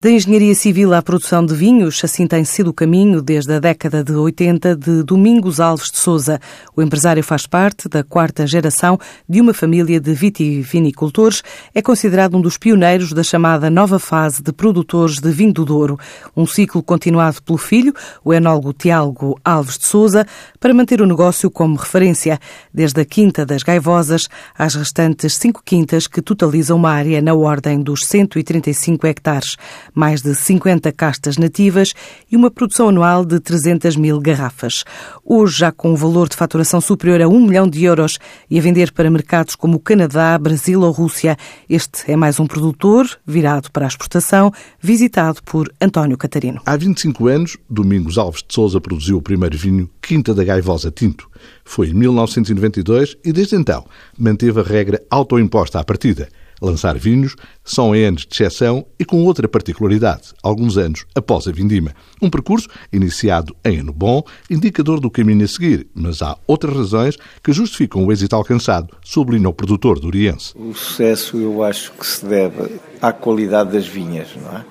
Da engenharia civil à produção de vinhos, assim tem sido o caminho desde a década de 80 de Domingos Alves de Souza. O empresário faz parte da quarta geração de uma família de vitivinicultores. É considerado um dos pioneiros da chamada nova fase de produtores de vinho do Douro. Um ciclo continuado pelo filho, o enólogo Tiago Alves de Souza, para manter o negócio como referência, desde a Quinta das Gaivosas às restantes cinco quintas que totalizam uma área na ordem dos 135 hectares mais de 50 castas nativas e uma produção anual de 300 mil garrafas. Hoje, já com um valor de faturação superior a 1 milhão de euros e a vender para mercados como o Canadá, Brasil ou Rússia, este é mais um produtor virado para a exportação, visitado por António Catarino. Há 25 anos, Domingos Alves de Souza produziu o primeiro vinho Quinta da Gaivosa Tinto. Foi em 1992 e, desde então, manteve a regra autoimposta à partida – lançar vinhos são em anos de exceção e com outra particularidade, alguns anos após a vindima. Um percurso iniciado em ano bom, indicador do caminho a seguir, mas há outras razões que justificam o êxito alcançado, sublinha o produtor do Oriense. O sucesso eu acho que se deve à qualidade das vinhas, não é?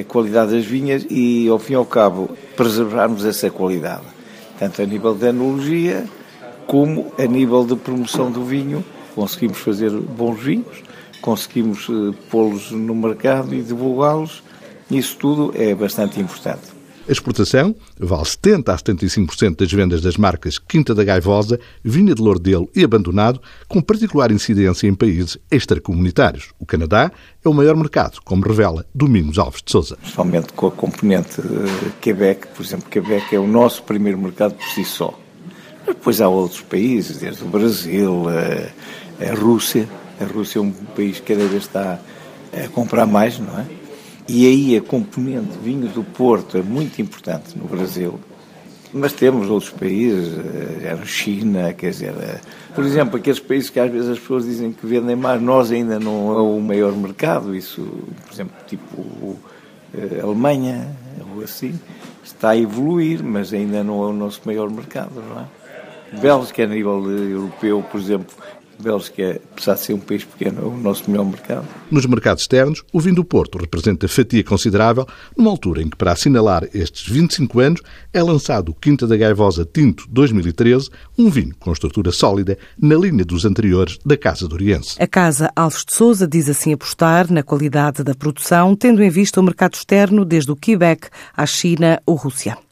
A qualidade das vinhas e, ao fim e ao cabo, preservarmos essa qualidade, tanto a nível de enologia como a nível de promoção do vinho. Conseguimos fazer bons vinhos, conseguimos eh, pô-los no mercado e divulgá-los. Isso tudo é bastante importante. A exportação vale 70% a 75% das vendas das marcas Quinta da Gaivosa, Vinha de Lourdelo e Abandonado, com particular incidência em países extracomunitários. O Canadá é o maior mercado, como revela Domingos Alves de Souza. Principalmente com a componente uh, Quebec, por exemplo, Quebec é o nosso primeiro mercado por si só. Mas depois há outros países, desde o Brasil, a, a Rússia, a Rússia é um país que cada vez está a comprar mais, não é? E aí a componente vinho do Porto é muito importante no Brasil. Mas temos outros países, eh, a China, quer dizer, eh, por exemplo, aqueles países que às vezes as pessoas dizem que vendem mais, nós ainda não é o maior mercado, isso, por exemplo, tipo a eh, Alemanha, ou assim, está a evoluir, mas ainda não é o nosso maior mercado, não é? Bélgica, a nível europeu, por exemplo, Bélgica, apesar de ser um país pequeno, é o nosso melhor mercado. Nos mercados externos, o vinho do Porto representa fatia considerável, numa altura em que, para assinalar estes 25 anos, é lançado o Quinta da Gaivosa Tinto 2013, um vinho com estrutura sólida na linha dos anteriores da Casa do Oriense. A Casa Alves de Souza diz assim apostar na qualidade da produção, tendo em vista o mercado externo desde o Quebec à China ou Rússia.